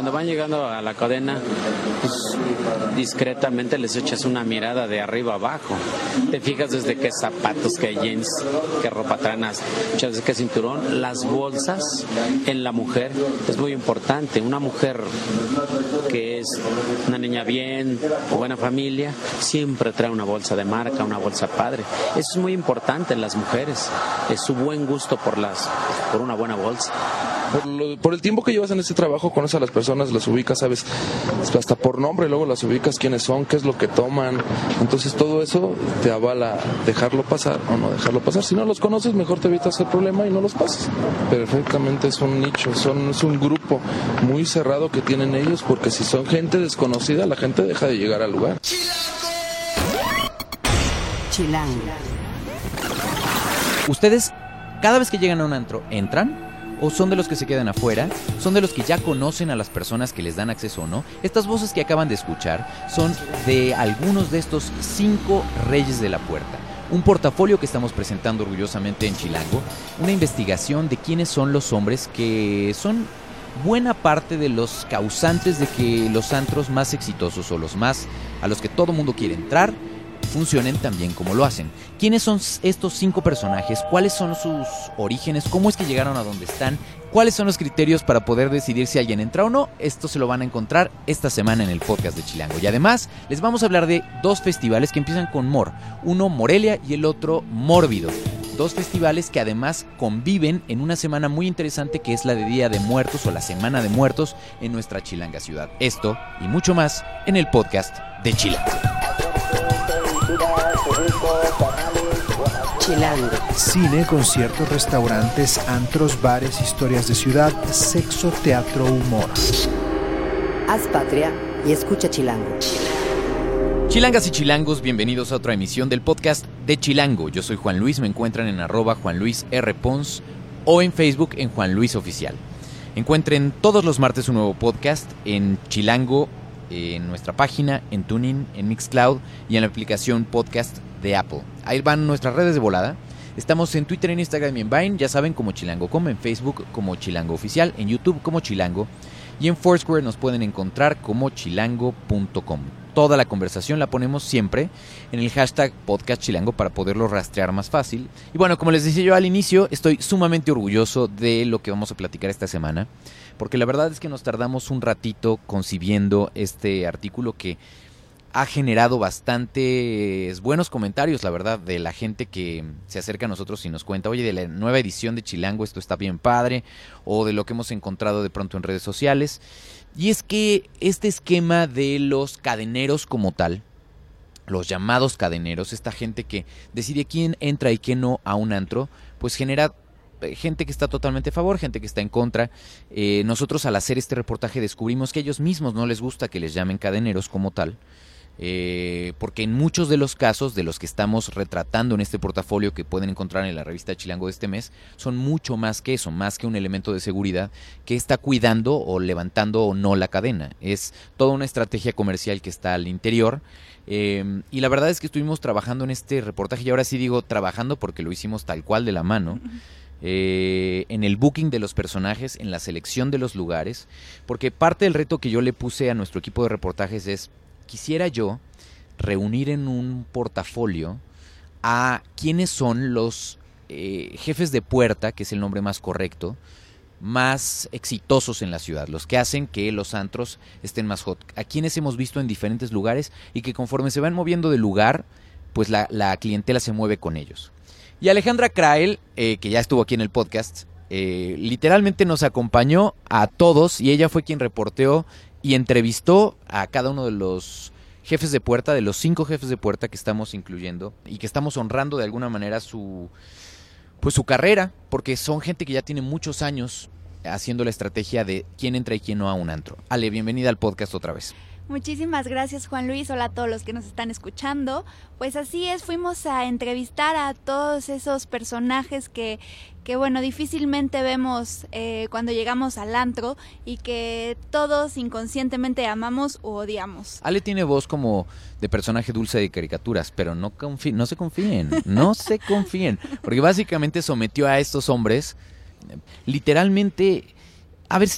cuando van llegando a la cadena, pues discretamente les echas una mirada de arriba abajo. Te fijas desde qué zapatos, qué jeans, qué ropa traen, muchas veces qué cinturón. Las bolsas en la mujer es muy importante. Una mujer que es una niña bien, buena familia, siempre trae una bolsa de marca, una bolsa padre. Eso es muy importante en las mujeres. Es su buen gusto por las por una buena bolsa por, el tiempo que llevas en este trabajo, conoces a las personas, las ubicas, sabes, hasta por nombre, luego las ubicas quiénes son, qué es lo que toman. Entonces todo eso te avala dejarlo pasar o no dejarlo pasar. Si no los conoces, mejor te evitas el problema y no los pasas. Perfectamente es un nicho, son, es un grupo muy cerrado que tienen ellos porque si son gente desconocida, la gente deja de llegar al lugar. Chilango. Ustedes, cada vez que llegan a un antro, ¿entran? O son de los que se quedan afuera, son de los que ya conocen a las personas que les dan acceso o no. Estas voces que acaban de escuchar son de algunos de estos cinco reyes de la puerta. Un portafolio que estamos presentando orgullosamente en Chilango, una investigación de quiénes son los hombres que son buena parte de los causantes de que los antros más exitosos o los más a los que todo mundo quiere entrar funcionen tan bien como lo hacen. ¿Quiénes son estos cinco personajes? ¿Cuáles son sus orígenes? ¿Cómo es que llegaron a donde están? ¿Cuáles son los criterios para poder decidir si alguien entra o no? Esto se lo van a encontrar esta semana en el podcast de Chilango. Y además les vamos a hablar de dos festivales que empiezan con Mor. Uno Morelia y el otro Mórbido. Dos festivales que además conviven en una semana muy interesante que es la de Día de Muertos o la Semana de Muertos en nuestra Chilanga ciudad. Esto y mucho más en el podcast de Chilango. Chilango. Cine, conciertos, restaurantes, antros, bares, historias de ciudad, sexo, teatro, humor. Haz patria y escucha Chilango. Chilangas y chilangos, bienvenidos a otra emisión del podcast de Chilango. Yo soy Juan Luis, me encuentran en arroba Juan Luis R. Pons o en Facebook en Juan Luis Oficial. Encuentren todos los martes un nuevo podcast en Chilango en nuestra página, en Tuning, en Mixcloud y en la aplicación podcast de Apple. Ahí van nuestras redes de volada. Estamos en Twitter, en Instagram y en Vine, ya saben, como Chilango, como en Facebook como Chilango Oficial, en YouTube como Chilango y en Foursquare nos pueden encontrar como chilango.com. Toda la conversación la ponemos siempre en el hashtag podcast chilango para poderlo rastrear más fácil. Y bueno, como les decía yo al inicio, estoy sumamente orgulloso de lo que vamos a platicar esta semana porque la verdad es que nos tardamos un ratito concibiendo este artículo que ha generado bastantes buenos comentarios, la verdad, de la gente que se acerca a nosotros y nos cuenta, oye, de la nueva edición de Chilango esto está bien padre, o de lo que hemos encontrado de pronto en redes sociales. Y es que este esquema de los cadeneros como tal, los llamados cadeneros, esta gente que decide quién entra y quién no a un antro, pues genera eh, gente que está totalmente a favor, gente que está en contra. Eh, nosotros al hacer este reportaje descubrimos que ellos mismos no les gusta que les llamen cadeneros como tal. Eh, porque en muchos de los casos de los que estamos retratando en este portafolio que pueden encontrar en la revista Chilango de este mes, son mucho más que eso, más que un elemento de seguridad que está cuidando o levantando o no la cadena. Es toda una estrategia comercial que está al interior. y la verdad es que estuvimos trabajando en este reportaje y ahora sí digo trabajando porque lo hicimos tal cual de la mano. Eh, en el booking de los personajes, en la selección de los lugares, porque parte del reto que yo le puse a nuestro equipo de reportajes es, quisiera yo reunir en un portafolio a quienes son los eh, jefes de puerta, que es el nombre más correcto, más exitosos en la ciudad, los que hacen que los antros estén más hot, a quienes hemos visto en diferentes lugares y que conforme se van moviendo de lugar, pues la clientela se mueve con ellos. Y Alejandra Krael, eh, que ya estuvo aquí en el podcast, eh, literalmente nos acompañó a todos y ella fue quien reporteó y entrevistó a cada uno de los jefes de puerta, de los cinco jefes de puerta que estamos incluyendo y que estamos honrando de alguna manera su, pues su carrera, porque son gente que ya tiene muchos años haciendo la estrategia de quién entra y quién no a un antro. Ale, bienvenida al podcast otra vez. Muchísimas gracias Juan Luis, hola a todos los que nos están escuchando. Pues así es, fuimos a entrevistar a todos esos personajes que, que bueno, difícilmente vemos eh, cuando llegamos al antro y que todos inconscientemente amamos o odiamos. Ale tiene voz como de personaje dulce de caricaturas, pero no, no se confíen, no se confíen, porque básicamente sometió a estos hombres, literalmente a ver,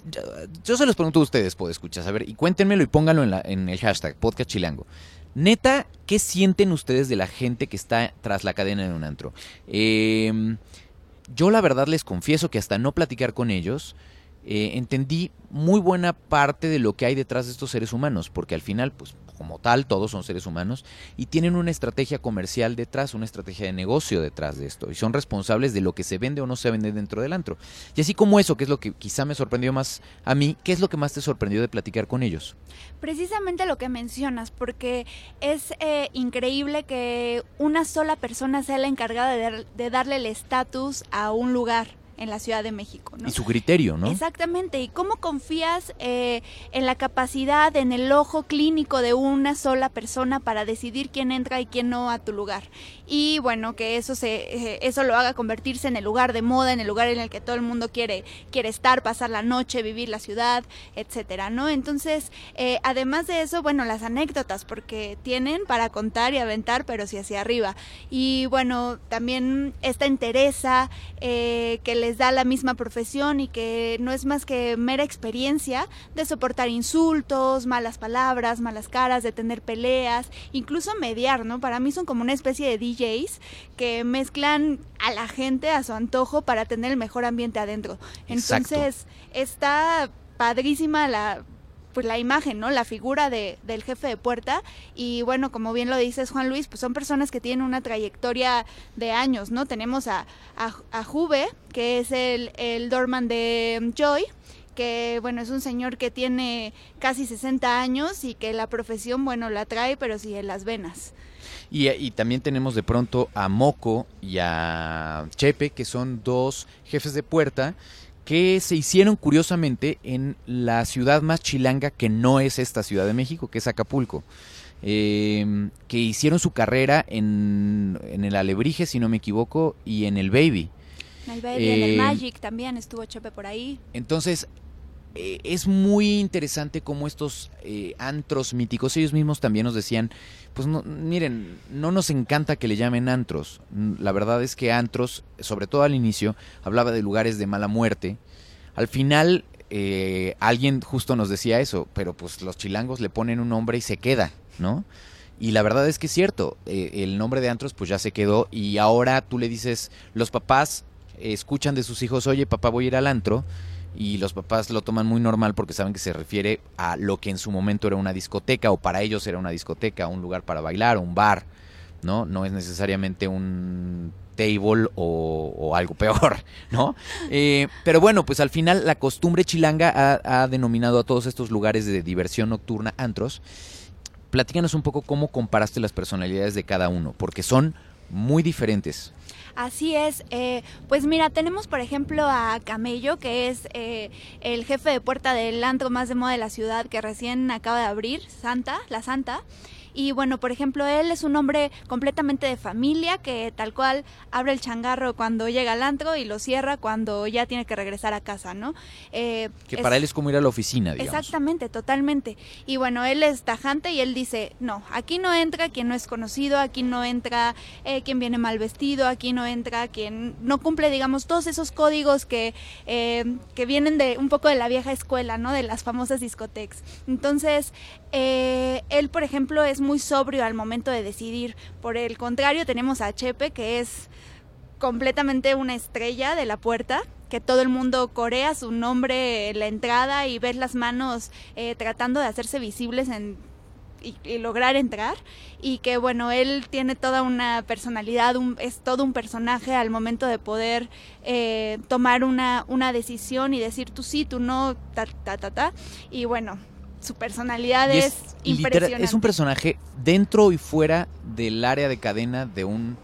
yo se los pregunto a ustedes, puedo escuchar, a ver, y cuéntenmelo y pónganlo en, el hashtag podcast chilango. Neta, ¿qué sienten ustedes de la gente que está tras la cadena de un antro? Em, yo la verdad les confieso que hasta no platicar con ellos, eh, entendí muy buena parte de lo que hay detrás de estos seres humanos, porque al final, pues como tal, todos son seres humanos y tienen una estrategia comercial detrás, una estrategia de negocio detrás de esto y son responsables de lo que se vende o no se vende dentro del antro. Y así como eso, que es lo que quizá me sorprendió más a mí, ¿qué es lo que más te sorprendió de platicar con ellos? Precisamente lo que mencionas, porque es eh, increíble que una sola persona sea la encargada de darle el estatus a un lugar en la Ciudad de México. Y su criterio, ¿no? Exactamente. ¿Y cómo confías eh, en la capacidad, en el ojo clínico de una sola persona para decidir quién entra y quién no a tu lugar? Y bueno, que eso se, eh, eso lo haga convertirse en el lugar de moda, en el lugar en el que todo el mundo quiere, quiere estar, pasar la noche, vivir la ciudad, etcétera, ¿no? Entonces, eh, además de eso, bueno, las anécdotas, porque tienen para contar y aventar, pero sí hacia arriba. Y bueno, también esta entereza que les da la misma profesión y que no es más que mera experiencia de soportar insultos, malas palabras, malas caras, de tener peleas, incluso mediar, ¿no? Para mí son como una especie de DJs que mezclan a la gente a su antojo para tener el mejor ambiente adentro. Entonces, está padrísima la pues la imagen, ¿no? La figura de, del jefe de puerta. Y bueno, como bien lo dices, Juan Luis, pues son personas que tienen una trayectoria de años, ¿no? Tenemos a, a, Juve, que es el, el doorman de Joy, que bueno, es un señor que tiene casi 60 años y que la profesión, bueno, la trae, pero sí en las venas. Y, y, también tenemos de pronto a Moco y a Chepe, que son dos jefes de puerta que se hicieron curiosamente en la ciudad más chilanga que no es esta Ciudad de México, que es Acapulco. Em, que hicieron su carrera en, en, el Alebrije, si no me equivoco, y en el Baby. El Baby, en el eh, Magic también estuvo Chepe por ahí. Entonces, eh, es muy interesante cómo estos eh, antros míticos, ellos mismos también nos decían, pues no, miren, no nos encanta que le llamen antros. La verdad es que antros, sobre todo al inicio, hablaba de lugares de mala muerte. Al final, eh, alguien justo nos decía eso, pero pues los chilangos le ponen un nombre y se queda, ¿no? Y la verdad es que es cierto, el nombre de antros pues ya se quedó y ahora tú le dices, los papás escuchan de sus hijos, oye papá voy a ir al antro y los papás lo toman muy normal porque saben que se refiere a lo que en su momento era una discoteca o para ellos era una discoteca, un lugar para bailar, un bar, ¿no? No es necesariamente un table o, algo peor, ¿no? Eh, pero bueno, pues al final la costumbre chilanga ha, ha denominado a todos estos lugares de diversión nocturna antros. Platícanos un poco cómo comparaste las personalidades de cada uno, porque son muy diferentes. Así es. Eh, pues mira, tenemos por ejemplo a Camello, que es eh, el jefe de puerta del antro más de moda de la ciudad que recién acaba de abrir, Santa, la Santa. Y bueno, por ejemplo, él es un hombre completamente de familia que tal cual abre el changarro cuando llega al antro y lo cierra cuando ya tiene que regresar a casa, ¿no? Eh, que para él es como ir a la oficina, digamos. Exactamente, totalmente. Y bueno, él es tajante y él dice, no, aquí no entra quien no es conocido, aquí no entra eh, quien viene mal vestido, aquí no entra quien no cumple, digamos, todos esos códigos que, eh, que vienen de un poco de la vieja escuela, ¿no? De las famosas discotecas. Entonces, él, por ejemplo, es muy sobrio al momento de decidir. Por el contrario, tenemos a Chepe, que es completamente una estrella de la puerta, que todo el mundo corea su nombre en la entrada y ver las manos eh, tratando de hacerse visibles en, y, lograr entrar. Y que bueno, él tiene toda una personalidad, es todo un personaje al momento de poder eh, tomar una, una decisión y decir tú sí, tú no, ta, ta, ta, ta. Y bueno, su personalidad es, impresionante. Es un personaje dentro y fuera del área de cadena de un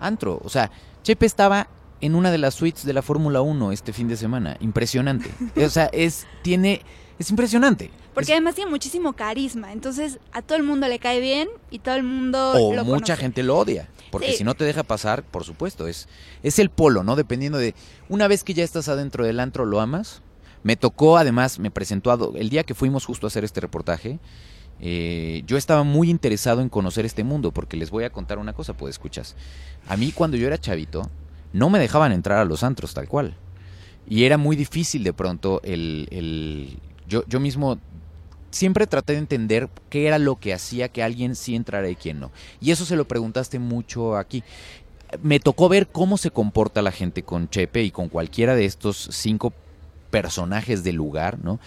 antro. O sea, Chepe estaba en una de las suites de la Fórmula 1 este fin de semana. Impresionante. o sea, es, tiene, es impresionante. Porque además tiene muchísimo carisma. Entonces a todo el mundo le cae bien y todo el mundo o mucha gente lo odia. Porque si no te deja pasar, por supuesto, es, es el polo, ¿no? Dependiendo de. Una vez que ya estás adentro del antro, ¿lo amas? Me tocó, además, me presentó el día que fuimos justo a hacer este reportaje. Eh, yo estaba muy interesado en conocer este mundo, porque les voy a contar una cosa, pues escuchas. A mí cuando yo era chavito, no me dejaban entrar a los antros tal cual. Y era muy difícil de pronto el... el yo, yo mismo siempre traté de entender qué era lo que hacía que alguien sí entrara y quién no. Y eso se lo preguntaste mucho aquí. Me tocó ver cómo se comporta la gente con Chepe y con cualquiera de estos cinco personajes del lugar, ¿no?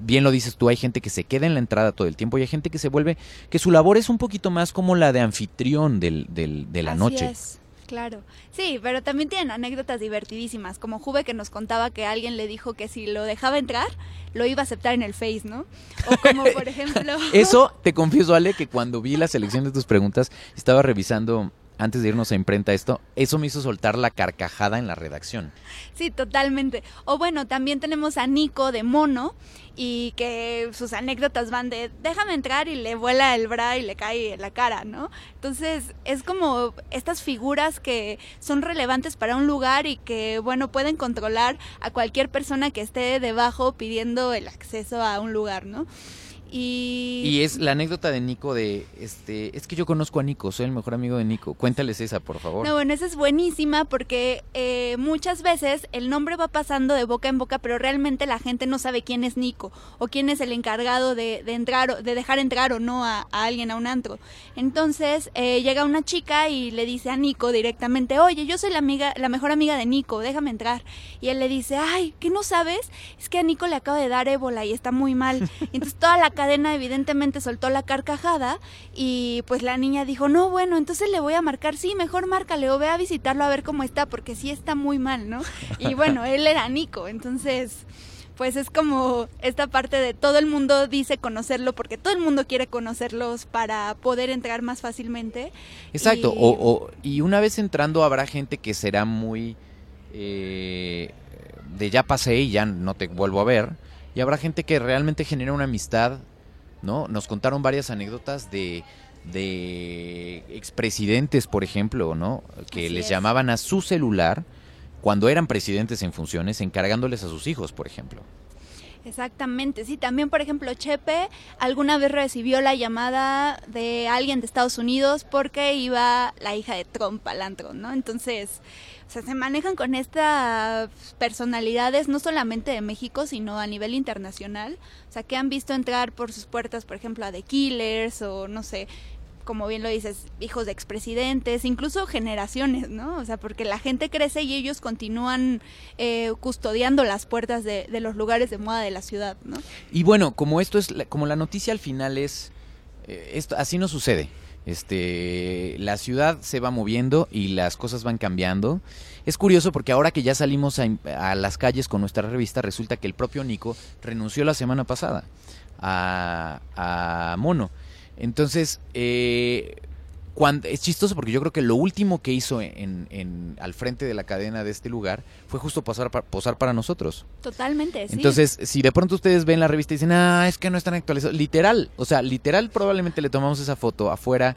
Bien lo dices tú, hay gente que se queda en la entrada todo el tiempo y hay gente que se vuelve, que su labor es un poquito más como la de anfitrión del, del, de la Así noche. es, claro. Sí, pero también tienen anécdotas divertidísimas, como Juve que nos contaba que alguien le dijo que si lo dejaba entrar, lo iba a aceptar en el Face, ¿no? O como por ejemplo... Eso, te confieso, Ale, que cuando vi la selección de tus preguntas, estaba revisando antes de irnos a imprenta esto, eso me hizo soltar la carcajada en la redacción. Sí, totalmente. O bueno, también tenemos a Nico de Mono y que sus anécdotas van de déjame entrar y le vuela el bra y le cae en la cara, ¿no? Entonces es como estas figuras que son relevantes para un lugar y que, bueno, pueden controlar a cualquier persona que esté debajo pidiendo el acceso a un lugar, ¿no? Y, Y es la anécdota de Nico de, este, es que yo conozco a Nico, soy el mejor amigo de Nico. Cuéntales esa, por favor. No, bueno, esa es buenísima porque eh, muchas veces el nombre va pasando de boca en boca, pero realmente la gente no sabe quién es Nico o quién es el encargado de, de entrar, o- de dejar entrar o no a, a alguien a un antro. Entonces eh, llega una chica y le dice a Nico directamente, oye, yo soy la amiga, la mejor amiga de Nico, déjame entrar. Y él le dice, ay, ¿qué no sabes? Es que a Nico le acaba de dar ébola y está muy mal. Y entonces toda la cadena evidentemente soltó la carcajada y pues la niña dijo, no, bueno, entonces le voy a marcar, sí, mejor márcale o ve a visitarlo a ver cómo está, porque sí está muy mal, ¿no? Y bueno, él era Nico, entonces pues es como esta parte de todo el mundo dice conocerlo porque todo el mundo quiere conocerlos para poder entrar más fácilmente. Exacto, Y- o, o- y una vez entrando habrá gente que será muy eh, de ya pasé y ya no te vuelvo a ver, y habrá gente que realmente genera una amistad, ¿no? Nos contaron varias anécdotas de de expresidentes, por ejemplo, ¿no? Que Así les es. llamaban a su celular cuando eran presidentes en funciones, encargándoles a sus hijos, por ejemplo. Exactamente, sí, también por ejemplo Chepe alguna vez recibió la llamada de alguien de Estados Unidos porque iba la hija de Trump al antro, ¿no? Entonces, o sea, se manejan con estas personalidades no solamente de México, sino a nivel internacional, o sea, que han visto entrar por sus puertas, por ejemplo, a The Killers o no sé, como bien lo dices, hijos de expresidentes, incluso generaciones, ¿no? O sea, porque la gente crece y ellos continúan eh, custodiando las puertas de, los lugares de moda de la ciudad, ¿no? Y bueno, como esto es, como la noticia al final es, eh, esto, así no sucede. Este, la ciudad se va moviendo y las cosas van cambiando. Es curioso porque ahora que ya salimos a, las calles con nuestra revista, resulta que el propio Nico renunció la semana pasada a, a Mono. Entonces, eh, cuando, es chistoso porque yo creo que lo último que hizo en, en- al frente de la cadena de este lugar fue justo pasar, pa- posar para nosotros. Totalmente, sí. Entonces, si de pronto ustedes ven la revista y dicen, ah, es que no están actualizados, literal, o sea, literal probablemente le tomamos esa foto afuera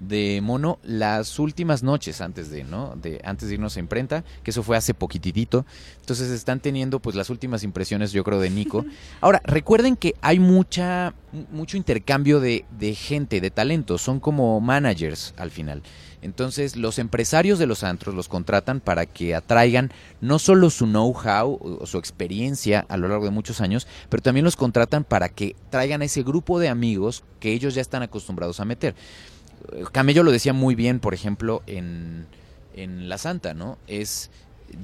de Mono las últimas noches antes de, ¿no? De, antes de irnos a imprenta, que eso fue hace poquitito. Entonces están teniendo pues las últimas impresiones, yo creo, de Nico. Ahora, recuerden que hay mucha, mucho intercambio de, de gente, de talentos, son como managers al final. Entonces, los empresarios de los antros los contratan para que atraigan no solo su know-how o su experiencia a lo largo de muchos años, pero también los contratan para que traigan a ese grupo de amigos que ellos ya están acostumbrados a meter. Camello lo decía muy bien, por ejemplo, en, en La Santa, ¿no? Es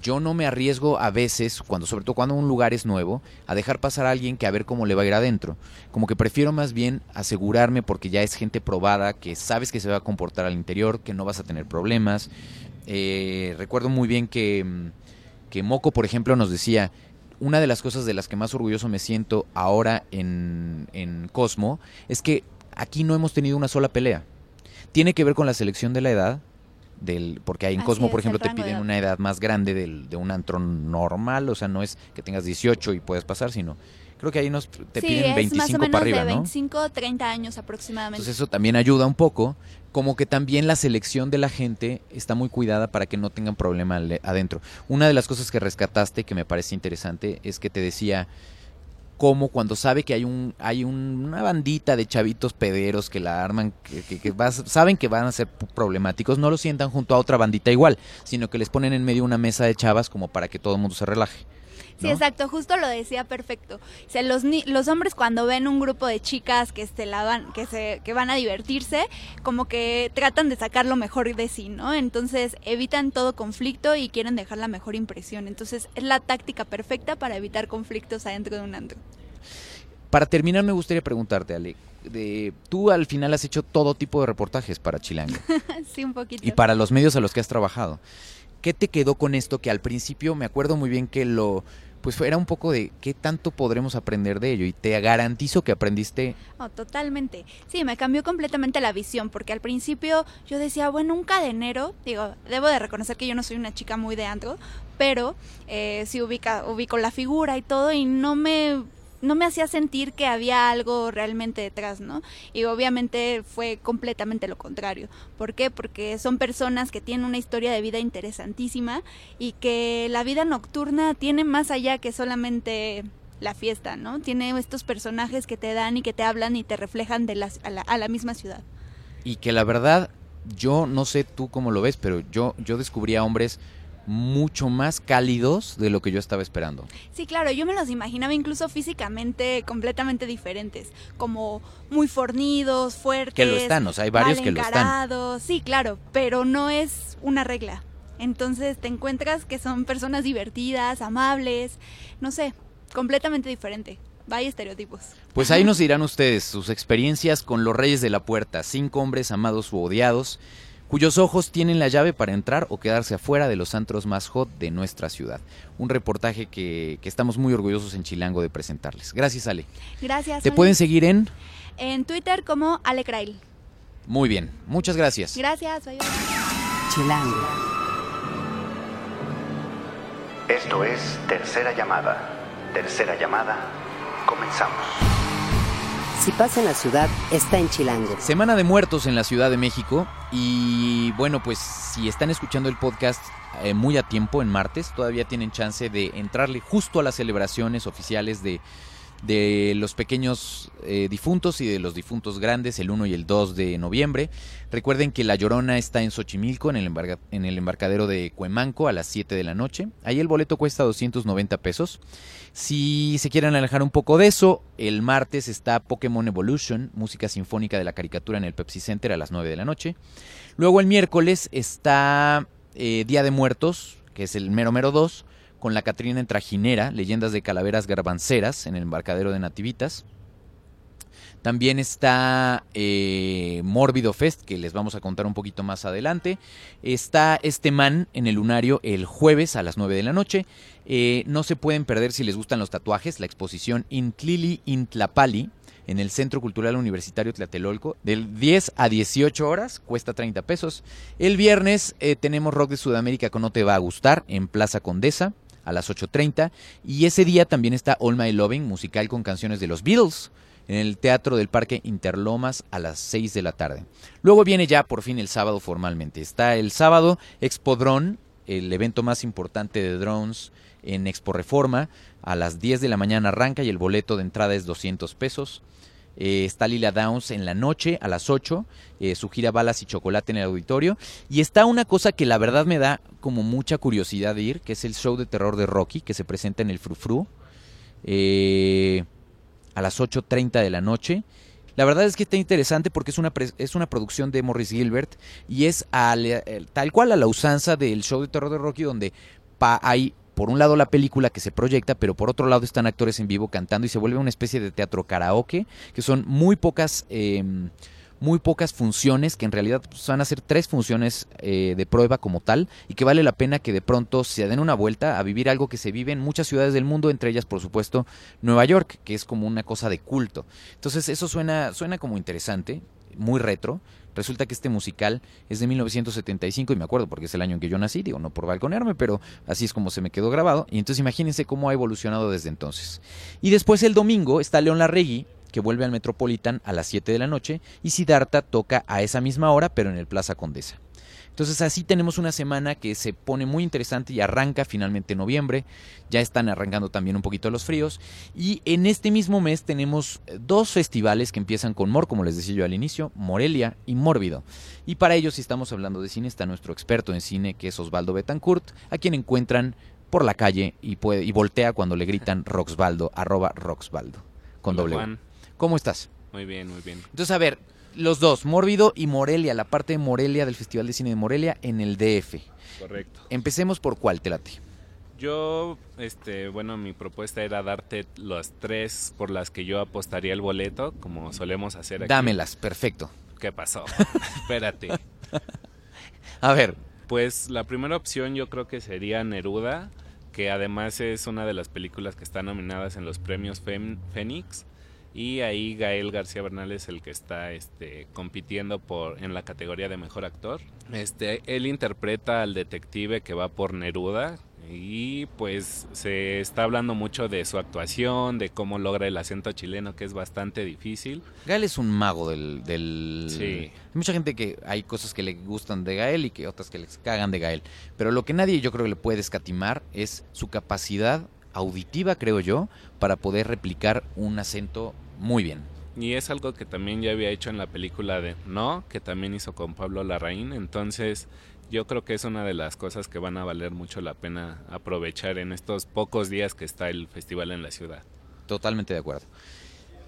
yo no me arriesgo a veces, cuando sobre todo cuando un lugar es nuevo, a dejar pasar a alguien que a ver cómo le va a ir adentro. Como que prefiero más bien asegurarme porque ya es gente probada, que sabes que se va a comportar al interior, que no vas a tener problemas. Eh, recuerdo muy bien que, que Moco, por ejemplo, nos decía, una de las cosas de las que más orgulloso me siento ahora en, en Cosmo es que aquí no hemos tenido una sola pelea. Tiene que ver con la selección de la edad, del, porque ahí en Así Cosmo, por ejemplo, te piden una edad más grande del, de un antro normal, o sea, no es que tengas 18 y puedes pasar, sino creo que ahí nos te sí, piden es 25 más o menos para arriba, de ¿no? 25 o 30 años aproximadamente. Entonces eso también ayuda un poco, como que también la selección de la gente está muy cuidada para que no tengan problema adentro. Una de las cosas que rescataste que me parece interesante es que te decía cómo cuando sabe que hay un hay un- una bandita de chavitos pederos que la arman, que, que- vas- saben que van a ser problemáticos, no lo sientan junto a otra bandita igual, sino que les ponen en medio una mesa de chavas como para que todo el mundo se relaje. Sí, exacto, justo lo decía perfecto. O sea, los, los hombres cuando ven un grupo de chicas que se la van, que se, que van a divertirse, como que tratan de sacar lo mejor de sí, ¿no? Entonces evitan todo conflicto y quieren dejar la mejor impresión. Entonces es la táctica perfecta para evitar conflictos adentro de un antro. Para terminar, me gustaría preguntarte, Ale, de, tú al final has hecho todo tipo de reportajes para Chilango. sí, un poquito. Y para los medios a los que has trabajado. ¿Qué te quedó con esto que al principio me acuerdo muy bien que lo pues era un poco de qué tanto podremos aprender de ello y te garantizo que aprendiste. Oh, totalmente. Sí, me cambió completamente la visión porque al principio yo decía, bueno, un cadenero, digo, debo de reconocer que yo no soy una chica muy de antro, pero eh, sí ubica, ubico la figura y todo y no me no me hacía sentir que había algo realmente detrás, ¿no? Y obviamente fue completamente lo contrario. ¿Por qué? Porque son personas que tienen una historia de vida interesantísima y que la vida nocturna tiene más allá que solamente la fiesta, ¿no? Tiene estos personajes que te dan y que te hablan y te reflejan de a, la, a la misma ciudad. Y que la verdad, yo no sé tú cómo lo ves, pero yo, yo descubrí a hombres mucho más cálidos de lo que yo estaba esperando. Sí, claro, yo me los imaginaba incluso físicamente completamente diferentes, como muy fornidos, fuertes. Que lo están, o sea, hay varios que lo están. Sí, claro, pero no es una regla. Entonces te encuentras que son personas divertidas, amables, no sé, completamente diferente. Vaya estereotipos. Pues ahí nos dirán ustedes sus experiencias con los Reyes de la Puerta, cinco hombres amados u odiados cuyos ojos tienen la llave para entrar o quedarse afuera de los antros más hot de nuestra ciudad. Un reportaje que, estamos muy orgullosos en Chilango de presentarles. Gracias, Ale. Gracias. ¿Te pueden seguir en? En Twitter como Ale Krail. Muy bien, muchas gracias. Gracias. Chilango. Esto es Tercera Llamada. Tercera Llamada, comenzamos. Si pasa en la ciudad, está en Chilango. Semana de muertos en la Ciudad de México. Y bueno, pues si están escuchando el podcast eh, muy a tiempo en martes, todavía tienen chance de entrarle justo a las celebraciones oficiales de, de los pequeños eh, difuntos y de los difuntos grandes el 1 y el 2 de noviembre. Recuerden que La Llorona está en Xochimilco, en el, en el embarcadero de Cuemanco a las 7 de la noche. Ahí el boleto cuesta 290 pesos. Si se quieren alejar un poco de eso, el martes está Pokémon Evolution, música sinfónica de la caricatura en el Pepsi Center a las 9 de la noche. Luego el miércoles está eh, Día de Muertos, que es el mero mero 2, con la Catrina en Trajinera, leyendas de calaveras garbanceras en el embarcadero de Nativitas. También está eh, Mórbido Fest, que les vamos a contar un poquito más adelante. Está este man en el lunario el jueves a las 9 de la noche. Eh, no se pueden perder si les gustan los tatuajes, la exposición Intlili Intlapali en el Centro Cultural Universitario Tlatelolco, del 10 a 18 horas, cuesta 30 pesos. El viernes eh, tenemos Rock de Sudamérica con No Te Va a Gustar en Plaza Condesa a las 8.30 y ese día también está All My Loving, musical con canciones de los Beatles en el Teatro del Parque Interlomas a las 6 de la tarde. Luego viene ya por fin el sábado formalmente. Está el sábado Expo Drone, el evento más importante de drones en Expo Reforma. A las 10 de la mañana arranca y el boleto de entrada es 200 pesos. Eh, está Lila Downs en la noche a las 8, eh, su gira Balas y Chocolate en el auditorio. Y está una cosa que la verdad me da como mucha curiosidad de ir, que es el show de terror de Rocky, que se presenta en el Frufru. Eh, a las 8.30 de la noche. La verdad es que está interesante porque es una, es una producción de Morris Gilbert y es tal cual a la usanza del show de terror de Rocky donde hay por un lado la película que se proyecta, pero por otro lado están actores en vivo cantando y se vuelve una especie de teatro karaoke, que son muy pocas... Em, muy pocas funciones, que en realidad pues, van a ser tres funciones eh, de prueba como tal, y que vale la pena que de pronto se den una vuelta a vivir algo que se vive en muchas ciudades del mundo, entre ellas, por supuesto, Nueva York, que es como una cosa de culto. Entonces, eso suena, suena como interesante, muy retro. Resulta que este musical es de 1975 y me acuerdo porque es el año en que yo nací, digo, no por balconearme, pero así es como se me quedó grabado. Y entonces imagínense cómo ha evolucionado desde entonces. Y después el domingo está León Larregui, que vuelve al Metropolitan a las 7 de la noche y Siddhartha toca a esa misma hora pero en el Plaza Condesa. Entonces así tenemos una semana que se pone muy interesante y arranca finalmente en noviembre. Ya están arrancando también un poquito los fríos. Y en este mismo mes tenemos dos festivales que empiezan con Mor, como les decía yo al inicio, Morelia y Mórbido. Y para ello, si estamos hablando de cine, está nuestro experto en cine, que es Osvaldo Betancourt, a quien encuentran por la calle y, puede, y voltea cuando le gritan Roxbaldo, arroba Roxbaldo, con Hola, doble. Juan. ¿Cómo estás? Muy bien, muy bien. Entonces, a ver, los dos, Mórbido y Morelia, la parte de Morelia del Festival de Cine de Morelia en el DF. Correcto. Empecemos por cuál, te late. Yo, este, bueno, mi propuesta era darte las tres por las que yo apostaría el boleto, como solemos hacer aquí. Dámelas, perfecto. ¿Qué pasó? Espérate. A ver, Pues la primera opción yo creo que sería Neruda, que además es una de las películas que están nominadas en los premios Fénix. Y ahí Gael García Bernal es el que está este, compitiendo por, en la categoría de mejor actor. Este, él interpreta al detective que va por Neruda y pues se está hablando mucho de su actuación, de cómo logra el acento chileno que es bastante difícil. Gael es un mago del... del... Sí. Hay mucha gente que hay cosas que le gustan de Gael y que otras que les cagan de Gael. Pero lo que nadie yo creo que le puede escatimar es su capacidad auditiva, creo yo, para poder replicar un acento muy bien. Y es algo que también ya había hecho en la película de No, que también hizo con Pablo Larraín. Entonces, yo creo que es una de las cosas que van a valer mucho la pena aprovechar en estos pocos días que está el festival en la ciudad. Totalmente de acuerdo.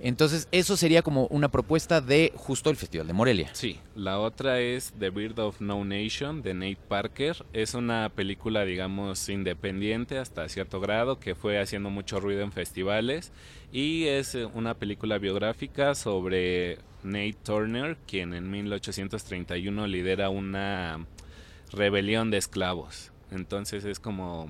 Entonces, eso sería como una propuesta de justo el Festival de Morelia. Sí, la otra es The Bird of No Nation de Nate Parker. Es una película, digamos, independiente hasta cierto grado que fue haciendo mucho ruido en festivales y es eh, una película biográfica sobre Nate Turner, quien en 1831 lidera una rebelión de esclavos. Entonces es como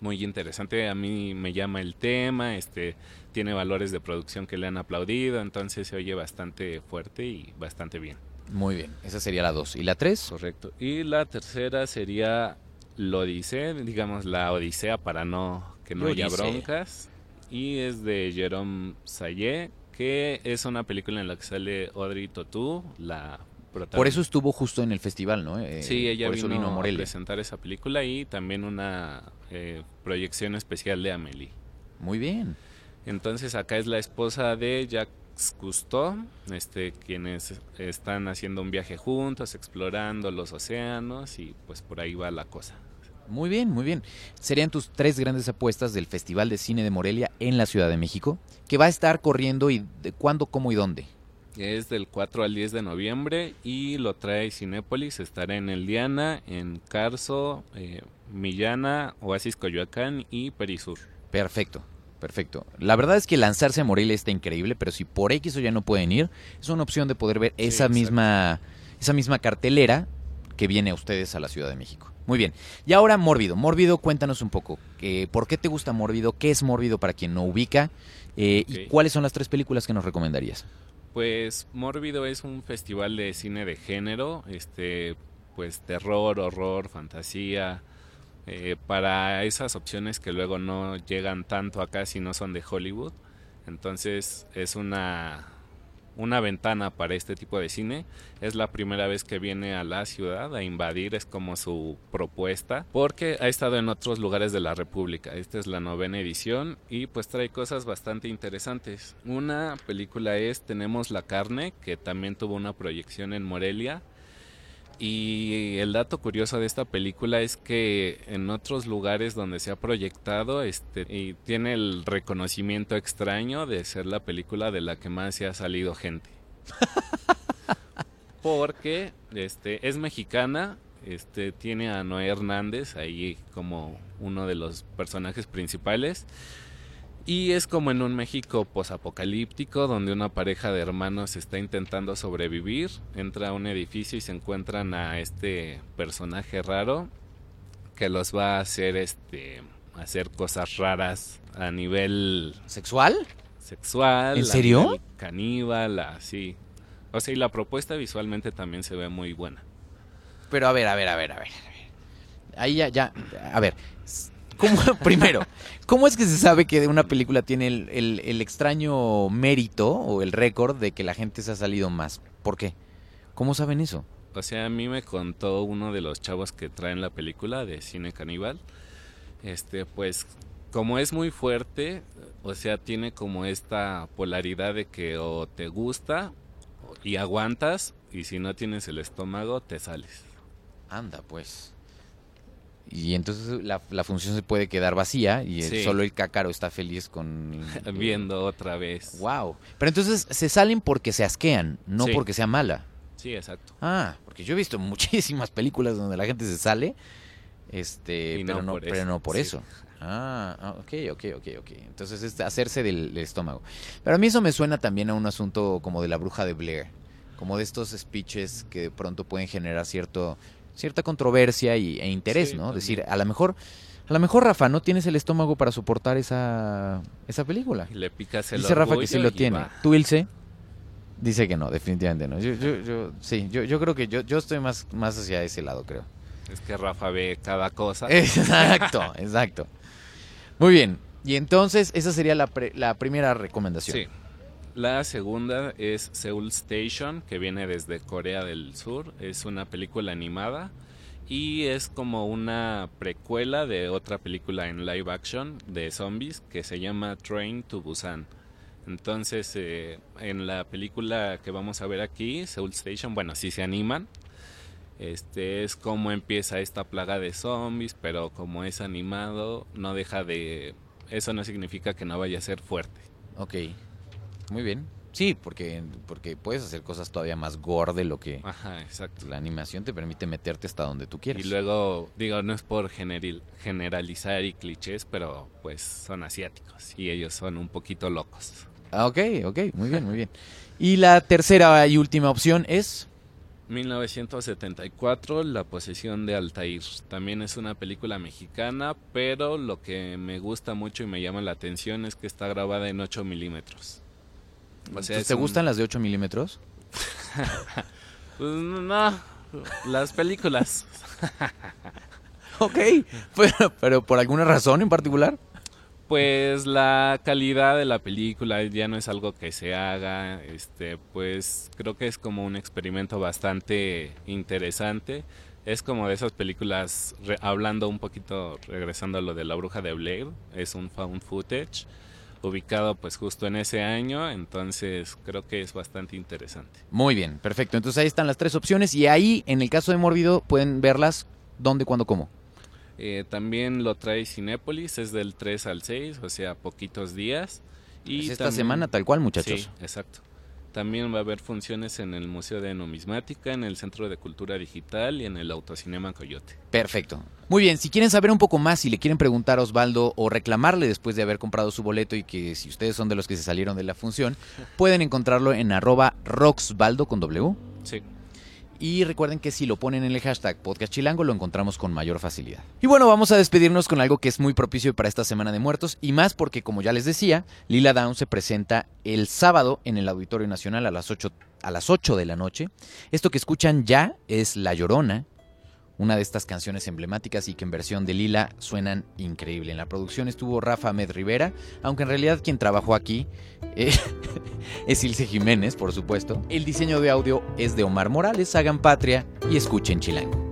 muy interesante. A mí me llama el tema, este tiene valores de producción que le han aplaudido, entonces se oye bastante fuerte y bastante bien. Muy bien, esa sería la dos. ¿Y la tres? Correcto. Y la tercera sería la Odisea, digamos la Odisea para no que no haya broncas. Y es de Jerome Sayé, que es una película en la que sale Audrey Tautou, la protagonista. Por eso estuvo justo en el festival, ¿no? Eh, Sí, ella por vino, eso vino a presentar esa película y también una eh, proyección especial de Amélie. Muy bien. Entonces acá es la esposa de Jacques Cousteau, este, quienes están haciendo un viaje juntos, explorando los océanos y pues por ahí va la cosa. Muy bien, muy bien. Serían tus tres grandes apuestas del Festival de Cine de Morelia en la Ciudad de México, que va a estar corriendo y de cuándo, cómo y dónde. Es del 4 al 10 de noviembre y lo trae Cinépolis, estará en El Diana, en Carso, eh, Millana, Oasis Coyoacán y Perisur. Perfecto, perfecto. La verdad es que lanzarse a Morelia está increíble, pero si por X o ya no pueden ir, es una opción de poder ver Sí, esa exacto. misma esa misma cartelera que viene a ustedes a la Ciudad de México. Muy bien. Y ahora Mórbido. Mórbido, cuéntanos un poco. eh, ¿Por qué te gusta Mórbido? ¿Qué es Mórbido para quien no ubica? Eh, ¿Y cuáles son las tres películas que nos recomendarías? Pues Mórbido es un festival de cine de género, este, pues terror, horror, fantasía, eh, para esas opciones que luego no llegan tanto acá si no son de Hollywood. Entonces es una, una ventana para este tipo de cine. Es la primera vez que viene a la ciudad a invadir, es como su propuesta, porque ha estado en otros lugares de la República. Esta es la novena edición y pues trae cosas bastante interesantes. Una película es Tenemos la carne, que también tuvo una proyección en Morelia. Y el dato curioso de esta película es que en otros lugares donde se ha proyectado este, y tiene el reconocimiento extraño de ser la película de la que más se ha salido gente. Porque este, es mexicana, este, tiene a Noé Hernández ahí como uno de los personajes principales. Y es como en un México posapocalíptico donde una pareja de hermanos está intentando sobrevivir, entra a un edificio y se encuentran a este personaje raro que los va a hacer este hacer cosas raras a nivel ¿Sexual? sexual, ¿En serio? caníbal, así. O sea, y la propuesta visualmente también se ve muy buena. Pero a ver, a ver, a ver, a ver. a ver. Ahí ya, ya, a ver. ¿Cómo, primero, ¿cómo es que se sabe que una película tiene el, el- el extraño mérito o el récord de que la gente se ha salido más? ¿Por qué? ¿Cómo saben eso? O sea, a mí me contó uno de los chavos que traen la película de cine caníbal. Este, pues, como es muy fuerte, o sea, tiene como esta polaridad de que o te gusta y aguantas, y si no tienes el estómago, te sales. Anda, pues. Y entonces la, la función se puede quedar vacía y el- solo el cácaro está feliz con... Viendo otra vez. Wow. Pero entonces se salen porque se asquean, no Sí. porque sea mala. Sí, exacto. Ah, porque yo he visto muchísimas películas donde la gente se sale, este, Y pero, no no, por pero eso, no por sí. eso. Ah, ah, ok, ok, ok, ok. Entonces es hacerse del, del estómago. Pero a mí eso me suena también a un asunto como de la bruja de Blair, como de estos speeches que de pronto pueden generar cierto, cierta controversia y, e interés, Sí, ¿no? también. Decir, a lo mejor, a lo mejor Rafa, no tienes el estómago para soportar esa, esa película. Y le picas el Dice Rafa que sí lo tiene. va. ¿Tú, Ilse? Dice que no, definitivamente no. Yo, yo, yo, sí, yo, yo creo que yo, yo estoy más, más hacia ese lado, creo. Es que Rafa ve cada cosa. Exacto, exacto. Muy bien. Y entonces, esa sería la, pre- la primera recomendación. Sí. La segunda es Seoul Station, que viene desde Corea del Sur. Es una película animada y es como una precuela de otra película en live action de zombies que se llama Train to Busan. Entonces, eh, en la película que vamos a ver aquí, Seoul Station, bueno, sí se animan. Este es como empieza esta plaga de zombies, pero como es animado, no deja de. Eso no significa que no vaya a ser fuerte. Ok. Muy bien. Sí, porque, porque puedes hacer cosas todavía más gore de lo que Ajá, exacto. la animación te permite meterte hasta donde tú quieras. Y luego, digo, no es por generil- generalizar y clichés, pero pues son asiáticos y ellos son un poquito locos. Ah, ok, ok, muy bien, muy bien. Y la tercera y última opción es... 1974, La posesión de Altair. También es una película mexicana, pero lo que me gusta mucho y me llama la atención es que está grabada en 8 milímetros. O sea, ¿Te un- gustan las de 8 milímetros? Pues no, las películas. Ok, pero, pero por alguna razón en particular. Pues la calidad de la película ya no es algo que se haga, este, pues creo que es como un experimento bastante interesante. Es como de esas películas, re- hablando un poquito, regresando a lo de la bruja de Blair, es un found footage ubicado pues justo en ese año, entonces creo que es bastante interesante. Muy bien, perfecto. Entonces ahí están las tres opciones y ahí, en el caso de Mórbido, pueden verlas dónde, cuándo, cómo. Eh, también lo trae Cinépolis, es del 3 al 6, o sea, poquitos días. Y Es esta también- semana tal cual, muchachos. Sí, exacto. También va a haber funciones en el Museo de Numismática, en el Centro de Cultura Digital y en el Autocinema Coyote. Perfecto. Muy bien, si quieren saber un poco más, si le quieren preguntar a Osvaldo o reclamarle después de haber comprado su boleto y que si ustedes son de los que se salieron de la función, pueden encontrarlo en arroba roxvaldo con W. Sí. Y recuerden que si lo ponen en el hashtag podcast chilango lo encontramos con mayor facilidad. Y bueno, vamos a despedirnos con algo que es muy propicio para esta Semana de Muertos y más porque, como ya les decía, Lila Down se presenta el sábado en el Auditorio Nacional a las 8, a las 8 de la noche. Esto que escuchan ya es La Llorona, una de estas canciones emblemáticas y que en versión de Lila suenan increíble. En la producción estuvo Rafa Ahmed Rivera, aunque en realidad quien trabajó aquí eh, es Ilse Jiménez, por supuesto. El diseño de audio es de Omar Morales. Hagan patria y escuchen Chilango.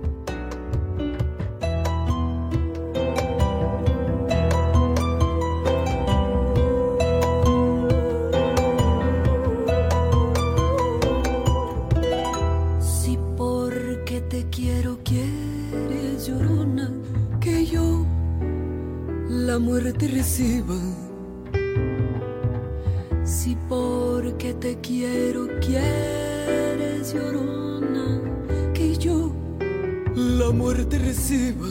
Si porque te quiero quieres llorona que yo la muerte reciba.